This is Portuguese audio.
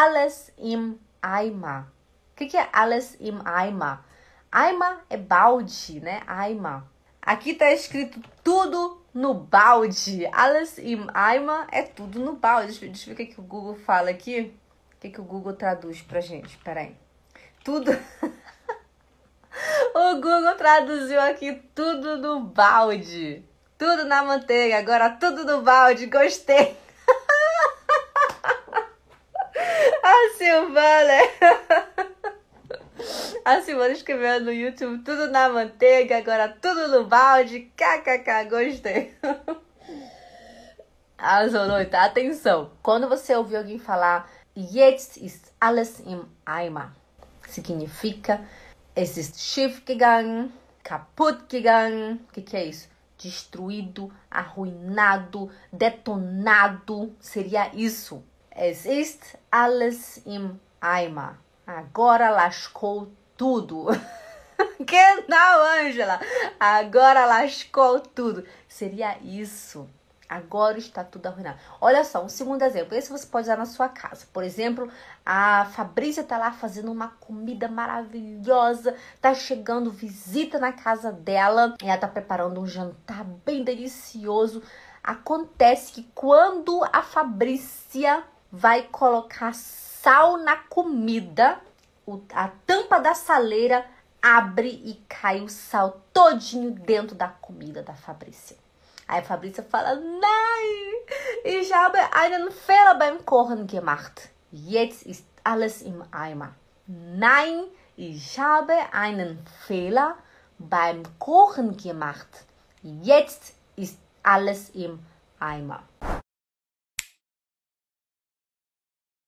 alles im Eimer. O que, que é alles im Eimer? Eimer é balde, né? Eimer. Aqui tá escrito tudo no balde. Alles im Eimer é tudo no balde. Deixa, eu ver o que, que o Google fala aqui. O que, que o Google traduz pra gente? Peraí. Tudo. o Google traduziu aqui tudo no balde. Tudo na manteiga, agora tudo no balde. Gostei. A Silvana. A Silvana escreveu no YouTube tudo na manteiga, agora tudo no balde. KKK, gostei. Azoroita, ah, atenção. Quando você ouvir alguém falar Jetzt ist alles im Eimer, significa es ist schief gegangen, kaputt gegangen. O que, que é isso? Destruído, arruinado, detonado. Seria isso. Es ist alles im Eimer. Agora lascou tudo. que não, Ângela? Agora lascou tudo. Seria isso. Agora está tudo arruinado. Olha só, um segundo exemplo. Esse você pode usar na sua casa. Por exemplo, a Fabrícia tá lá fazendo uma comida maravilhosa. Tá chegando visita na casa dela. E ela tá preparando um jantar bem delicioso. Acontece que quando a Fabrícia vai colocar sal na comida, a tampa da saleira abre e cai o sal todinho dentro da comida da Fabrícia. Aí a Fabrícia fala: Nein, ich habe einen Fehler beim Kochen gemacht. Jetzt ist alles im Eimer. Nein, ich habe einen Fehler beim Kochen gemacht. Jetzt ist alles im Eimer.